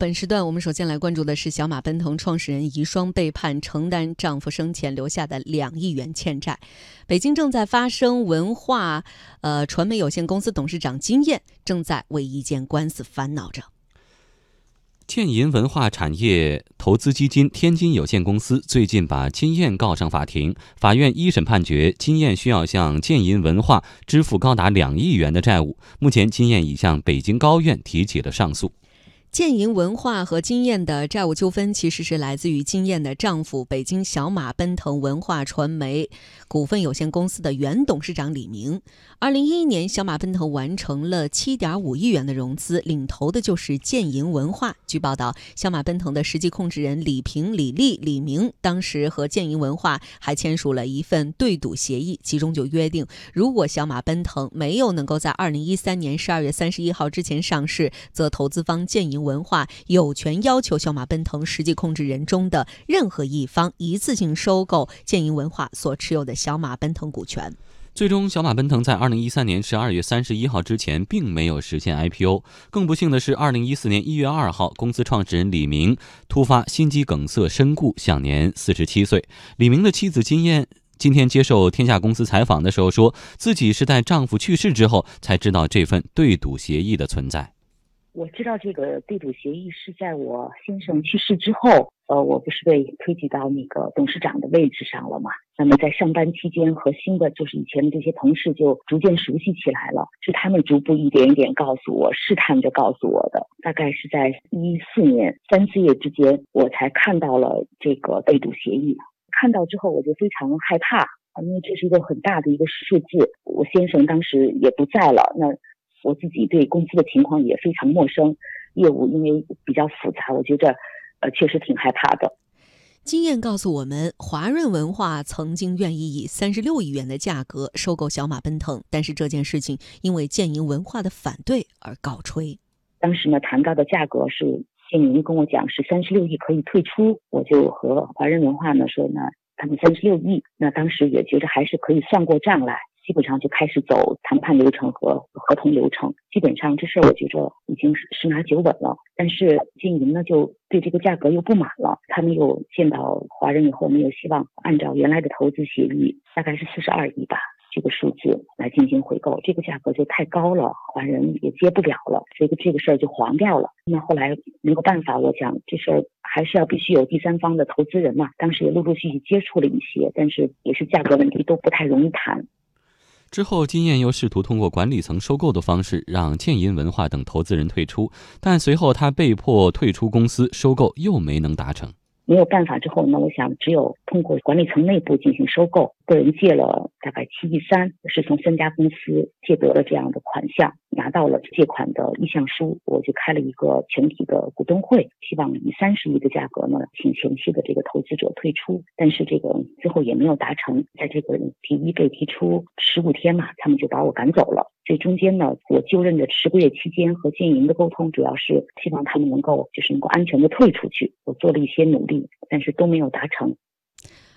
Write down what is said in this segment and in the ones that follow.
本时段我们首先来关注的是小马奔腾创始人遗孀被判承担丈夫生前留下的两亿元欠债。北京正在发生文化呃传媒有限公司董事长金燕正在为一件官司烦恼着。建银文化产业投资基金天津有限公司最近把金燕告上法庭，法院一审判决金燕需要向建银文化支付高达两亿元的债务。目前，金燕已向北京高院提起了上诉。建银文化和金燕的债务纠纷，其实是来自于金燕的丈夫北京小马奔腾文化传媒股份有限公司的原董事长李明。二零一一年，小马奔腾完成了七点五亿元的融资，领头的就是建银文化。据报道，小马奔腾的实际控制人李平、李丽、李明当时和建银文化还签署了一份对赌协议，其中就约定，如果小马奔腾没有能够在二零一三年十二月三十一号之前上市，则投资方建银。文化有权要求小马奔腾实际控制人中的任何一方一次性收购建银文化所持有的小马奔腾股权。最终，小马奔腾在二零一三年十二月三十一号之前并没有实现 IPO。更不幸的是，二零一四年一月二号，公司创始人李明突发心肌梗塞身故，享年四十七岁。李明的妻子金燕今天接受天下公司采访的时候，说自己是在丈夫去世之后才知道这份对赌协议的存在。我知道这个对赌协议是在我先生去世之后，呃，我不是被推举到那个董事长的位置上了嘛？那么在上班期间和新的就是以前的这些同事就逐渐熟悉起来了，是他们逐步一点一点告诉我，试探着告诉我的。大概是在一四年三四月之间，我才看到了这个对赌协议。看到之后我就非常害怕，因为这是一个很大的一个数字。我先生当时也不在了，那。我自己对公司的情况也非常陌生，业务因为比较复杂，我觉着，呃，确实挺害怕的。经验告诉我们，华润文化曾经愿意以三十六亿元的价格收购小马奔腾，但是这件事情因为建银文化的反对而告吹。当时呢，谈到的价格是建银跟我讲是三十六亿可以退出，我就和华润文化呢说呢，他们三十六亿，那当时也觉得还是可以算过账来。基本上就开始走谈判流程和合同流程，基本上这事儿我觉着已经是十拿九稳了。但是金银呢就对这个价格又不满了，他们又见到华人以后，没有希望按照原来的投资协议，大概是四十二亿吧这个数字来进行回购，这个价格就太高了，华人也接不了了，所以这个事儿就黄掉了。那后来没有办法，我想这事儿还是要必须有第三方的投资人嘛。当时也陆陆续续接触了一些，但是也是价格问题都不太容易谈。之后，金燕又试图通过管理层收购的方式让建银文化等投资人退出，但随后他被迫退出公司，收购又没能达成。没有办法之后，那我想只有通过管理层内部进行收购。个人借了大概七亿三，是从三家公司借得了这样的款项，拿到了借款的意向书，我就开了一个全体的股东会，希望以三十亿的价格呢，请前期的这个投资者退出。但是这个最后也没有达成，在这个提议被提出十五天嘛，他们就把我赶走了。这中间呢，我就任的十个月期间和建银的沟通，主要是希望他们能够就是能够安全的退出去。我做了一些努力，但是都没有达成。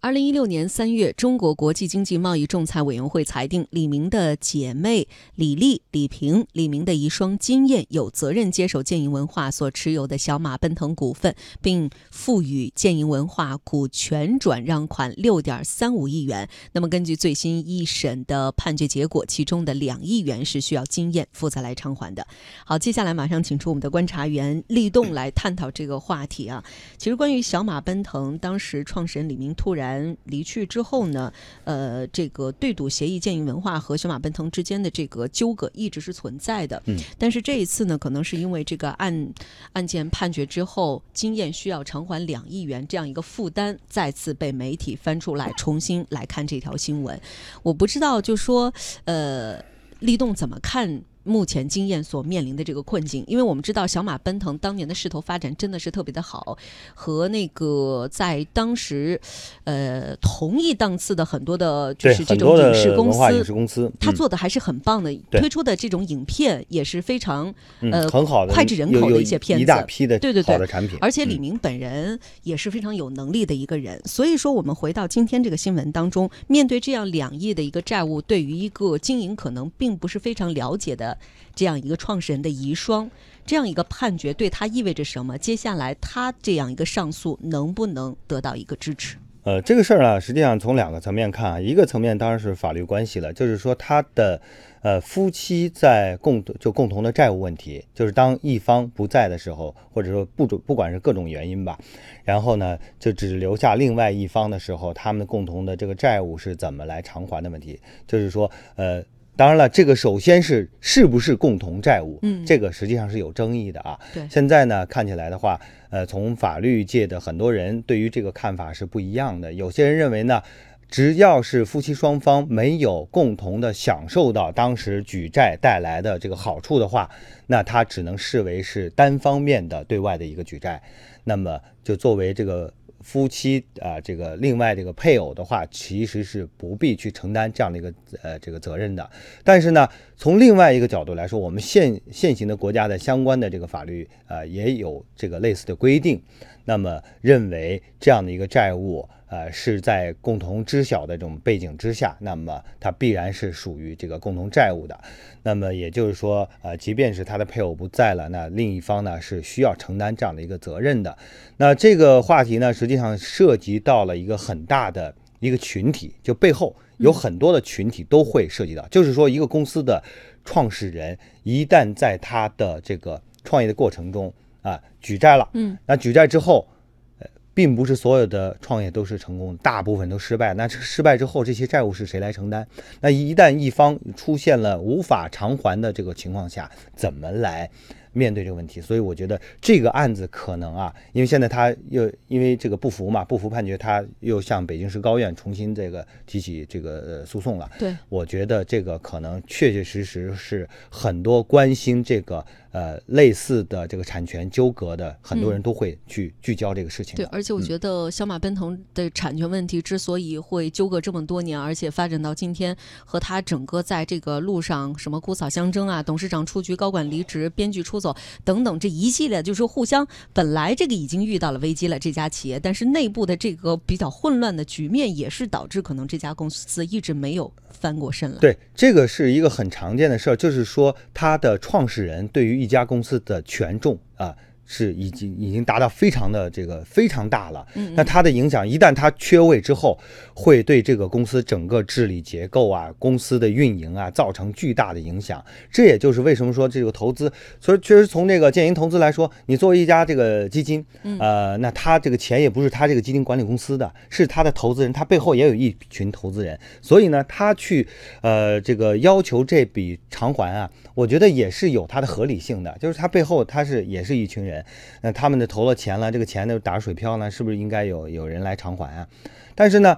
二零一六年三月，中国国际经济贸易仲裁委员会裁定，李明的姐妹李丽、李平、李明的遗孀金燕有责任接手建银文化所持有的小马奔腾股份，并赋予建银文化股权转让款六点三五亿元。那么，根据最新一审的判决结果，其中的两亿元是需要金燕负责来偿还的。好，接下来马上请出我们的观察员立栋来探讨这个话题啊。其实，关于小马奔腾，当时创始人李明突然。离去之后呢，呃，这个对赌协议、建议文化和小马奔腾之间的这个纠葛一直是存在的。嗯，但是这一次呢，可能是因为这个案案件判决之后，经验需要偿还两亿元这样一个负担，再次被媒体翻出来，重新来看这条新闻。我不知道，就说呃，立栋怎么看？目前经验所面临的这个困境，因为我们知道小马奔腾当年的势头发展真的是特别的好，和那个在当时，呃，同一档次的很多的，就是这种影视公司，影视公司，他做的还是很棒的，推出的这种影片也是非常呃很好的脍炙人口的一些片子，一大批的对对对。好的产品，而且李明本人也是非常有能力的一个人，所以说我们回到今天这个新闻当中，面对这样两亿的一个债务，对于一个经营可能并不是非常了解的。这样一个创始人的遗孀，这样一个判决对他意味着什么？接下来他这样一个上诉能不能得到一个支持？呃，这个事儿呢，实际上从两个层面看啊，一个层面当然是法律关系了，就是说他的呃夫妻在共就共同的债务问题，就是当一方不在的时候，或者说不准不管是各种原因吧，然后呢就只留下另外一方的时候，他们共同的这个债务是怎么来偿还的问题，就是说呃。当然了，这个首先是是不是共同债务，嗯，这个实际上是有争议的啊。对，现在呢看起来的话，呃，从法律界的很多人对于这个看法是不一样的。有些人认为呢，只要是夫妻双方没有共同的享受到当时举债带来的这个好处的话，那他只能视为是单方面的对外的一个举债，那么就作为这个。夫妻啊，这个另外这个配偶的话，其实是不必去承担这样的一个呃这个责任的。但是呢，从另外一个角度来说，我们现现行的国家的相关的这个法律啊，也有这个类似的规定。那么认为这样的一个债务。呃，是在共同知晓的这种背景之下，那么它必然是属于这个共同债务的。那么也就是说，呃，即便是他的配偶不在了，那另一方呢是需要承担这样的一个责任的。那这个话题呢，实际上涉及到了一个很大的一个群体，就背后有很多的群体都会涉及到。就是说，一个公司的创始人一旦在他的这个创业的过程中啊举债了，嗯，那举债之后。并不是所有的创业都是成功的，大部分都失败。那失败之后，这些债务是谁来承担？那一旦一方出现了无法偿还的这个情况下，怎么来？面对这个问题，所以我觉得这个案子可能啊，因为现在他又因为这个不服嘛，不服判决，他又向北京市高院重新这个提起这个诉讼了。对，我觉得这个可能确确实实是很多关心这个呃类似的这个产权纠葛的很多人都会去聚焦这个事情。对，而且我觉得小马奔腾的产权问题之所以会纠葛这么多年，而且发展到今天，和他整个在这个路上什么姑嫂相争啊，董事长出局，高管离职，编剧出走。等等，这一系列就是互相本来这个已经遇到了危机了，这家企业，但是内部的这个比较混乱的局面，也是导致可能这家公司一直没有翻过身来。对，这个是一个很常见的事儿，就是说它的创始人对于一家公司的权重啊。是已经已经达到非常的这个非常大了，那它的影响一旦它缺位之后，会对这个公司整个治理结构啊、公司的运营啊造成巨大的影响。这也就是为什么说这个投资，所以确实从这个建银投资来说，你作为一家这个基金，呃，那他这个钱也不是他这个基金管理公司的，是他的投资人，他背后也有一群投资人，所以呢，他去呃这个要求这笔偿还啊，我觉得也是有它的合理性的，就是他背后他是也是一群人。那他们的投了钱了，这个钱呢打水漂呢，是不是应该有有人来偿还啊？但是呢，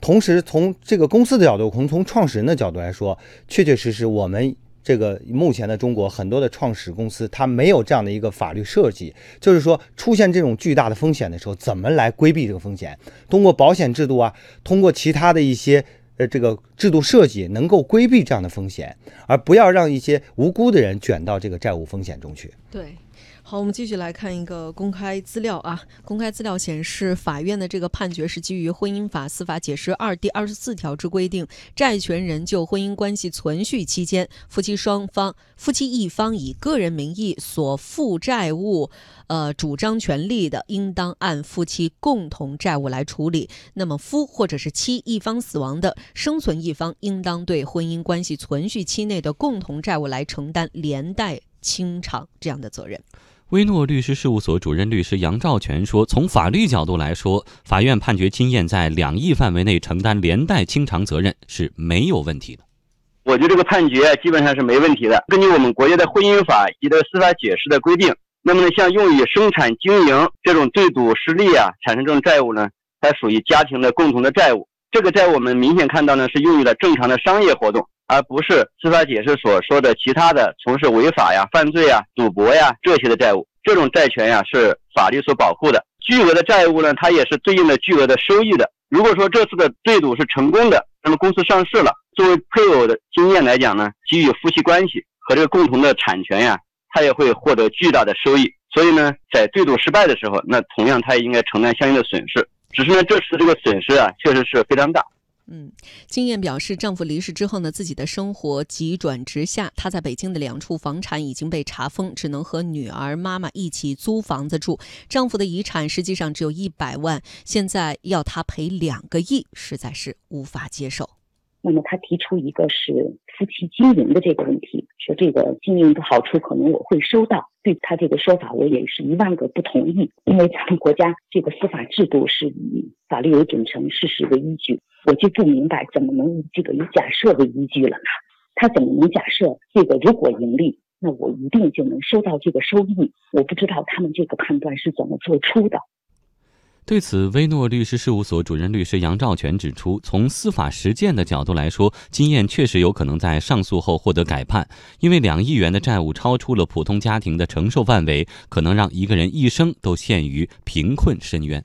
同时从这个公司的角度，从从创始人的角度来说，确确实实我们这个目前的中国很多的创始公司，它没有这样的一个法律设计，就是说出现这种巨大的风险的时候，怎么来规避这个风险？通过保险制度啊，通过其他的一些呃这个制度设计，能够规避这样的风险，而不要让一些无辜的人卷到这个债务风险中去。对。好，我们继续来看一个公开资料啊。公开资料显示，法院的这个判决是基于《婚姻法司法解释二》第二十四条之规定，债权人就婚姻关系存续期间，夫妻双方、夫妻一方以个人名义所负债务，呃，主张权利的，应当按夫妻共同债务来处理。那么，夫或者是妻一方死亡的，生存一方应当对婚姻关系存续期内的共同债务来承担连带清偿这样的责任。威诺律师事务所主任律师杨兆全说：“从法律角度来说，法院判决金燕在两亿范围内承担连带清偿责任是没有问题的。我觉得这个判决基本上是没问题的。根据我们国家的婚姻法以及的司法解释的规定，那么呢，像用于生产经营这种对赌失利啊，产生这种债务呢，它属于家庭的共同的债务。这个债务我们明显看到呢，是用于了正常的商业活动。”而不是司法解释所说的其他的从事违法呀、犯罪呀、赌博呀这些的债务，这种债权呀是法律所保护的。巨额的债务呢，它也是对应的巨额的收益的。如果说这次的对赌是成功的，那么公司上市了，作为配偶的经验来讲呢，基于夫妻关系和这个共同的产权呀，他也会获得巨大的收益。所以呢，在对赌失败的时候，那同样他也应该承担相应的损失。只是呢，这次这个损失啊，确实是非常大。嗯，金燕表示，丈夫离世之后呢，自己的生活急转直下。她在北京的两处房产已经被查封，只能和女儿、妈妈一起租房子住。丈夫的遗产实际上只有一百万，现在要她赔两个亿，实在是无法接受。那么他提出一个是夫妻经营的这个问题，说这个经营的好处可能我会收到，对他这个说法我也是一万个不同意，因为咱们国家这个司法制度是以法律为准绳、事实为依据，我就不明白怎么能以这个以假设为依据了呢？他怎么能假设这个如果盈利，那我一定就能收到这个收益？我不知道他们这个判断是怎么做出的。对此，威诺律师事务所主任律师杨兆全指出，从司法实践的角度来说，金燕确实有可能在上诉后获得改判，因为两亿元的债务超出了普通家庭的承受范围，可能让一个人一生都陷于贫困深渊。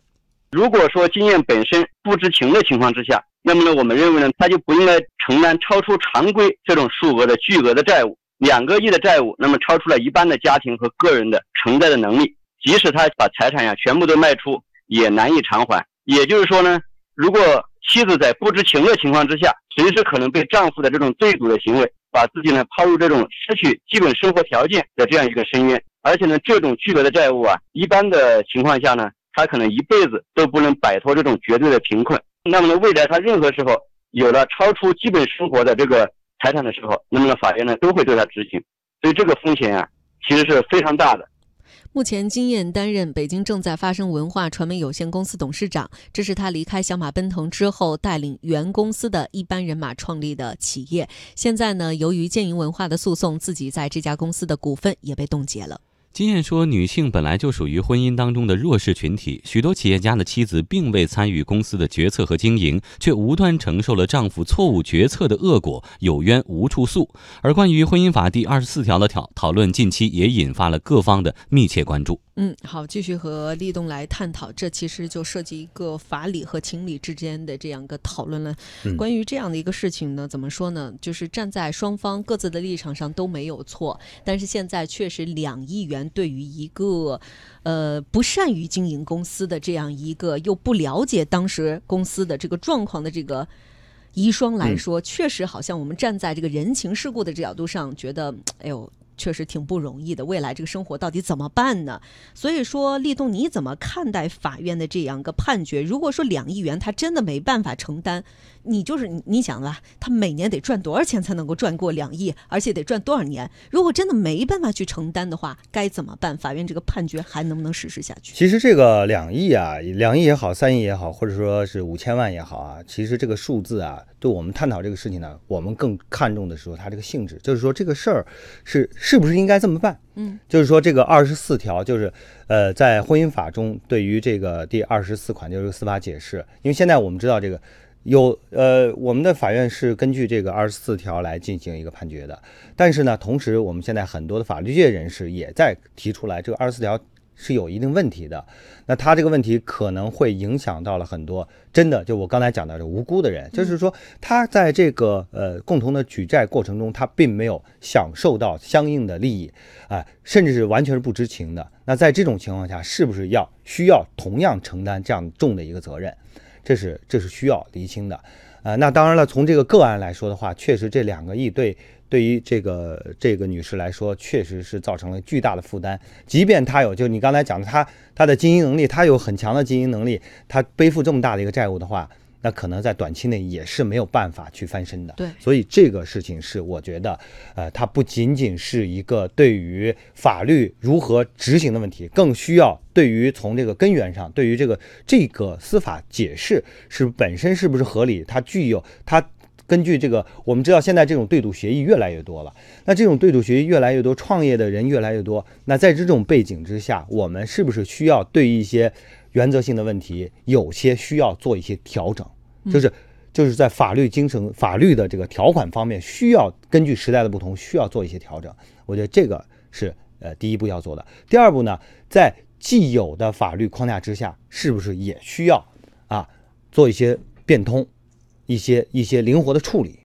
如果说金燕本身不知情的情况之下，那么呢，我们认为呢，他就不应该承担超出常规这种数额的巨额的债务，两个亿的债务，那么超出了一般的家庭和个人的承载的能力，即使他把财产呀全部都卖出。也难以偿还。也就是说呢，如果妻子在不知情的情况之下，随时可能被丈夫的这种对赌的行为，把自己呢抛入这种失去基本生活条件的这样一个深渊。而且呢，这种巨额的债务啊，一般的情况下呢，他可能一辈子都不能摆脱这种绝对的贫困。那么呢，未来他任何时候有了超出基本生活的这个财产的时候，那么呢，法院呢都会对他执行。所以这个风险啊，其实是非常大的。目前，金燕担任北京正在发生文化传媒有限公司董事长，这是他离开小马奔腾之后带领原公司的一班人马创立的企业。现在呢，由于建营文化的诉讼，自己在这家公司的股份也被冻结了。经验说：“女性本来就属于婚姻当中的弱势群体，许多企业家的妻子并未参与公司的决策和经营，却无端承受了丈夫错误决策的恶果，有冤无处诉。而关于婚姻法第二十四条的讨讨论，近期也引发了各方的密切关注。”嗯，好，继续和立冬来探讨，这其实就涉及一个法理和情理之间的这样一个讨论了。关于这样的一个事情呢，怎么说呢？就是站在双方各自的立场上都没有错，但是现在确实两亿元对于一个呃不善于经营公司的这样一个又不了解当时公司的这个状况的这个遗孀来说，确实好像我们站在这个人情世故的角度上觉得，哎呦。确实挺不容易的，未来这个生活到底怎么办呢？所以说，立冬你怎么看待法院的这样一个判决？如果说两亿元他真的没办法承担，你就是你你想吧，他每年得赚多少钱才能够赚过两亿，而且得赚多少年？如果真的没办法去承担的话，该怎么办？法院这个判决还能不能实施下去？其实这个两亿啊，两亿也好，三亿也好，或者说是五千万也好啊，其实这个数字啊，对我们探讨这个事情呢，我们更看重的是说它这个性质，就是说这个事儿是。是不是应该这么办？嗯，就是说这个二十四条，就是呃，在婚姻法中对于这个第二十四款就是司法解释，因为现在我们知道这个有呃，我们的法院是根据这个二十四条来进行一个判决的，但是呢，同时我们现在很多的法律界人士也在提出来，这个二十四条。是有一定问题的，那他这个问题可能会影响到了很多真的，就我刚才讲到的无辜的人，就是说他在这个呃共同的举债过程中，他并没有享受到相应的利益，啊，甚至是完全是不知情的。那在这种情况下，是不是要需要同样承担这样重的一个责任？这是这是需要厘清的。呃，那当然了，从这个个案来说的话，确实这两个亿对。对于这个这个女士来说，确实是造成了巨大的负担。即便她有，就你刚才讲的，她她的经营能力，她有很强的经营能力，她背负这么大的一个债务的话，那可能在短期内也是没有办法去翻身的。对，所以这个事情是我觉得，呃，它不仅仅是一个对于法律如何执行的问题，更需要对于从这个根源上，对于这个这个司法解释是本身是不是合理，它具有它。根据这个，我们知道现在这种对赌协议越来越多了。那这种对赌协议越来越多，创业的人越来越多。那在这种背景之下，我们是不是需要对一些原则性的问题，有些需要做一些调整？就是就是在法律精神、法律的这个条款方面，需要根据时代的不同，需要做一些调整。我觉得这个是呃第一步要做的。第二步呢，在既有的法律框架之下，是不是也需要啊做一些变通？一些一些灵活的处理。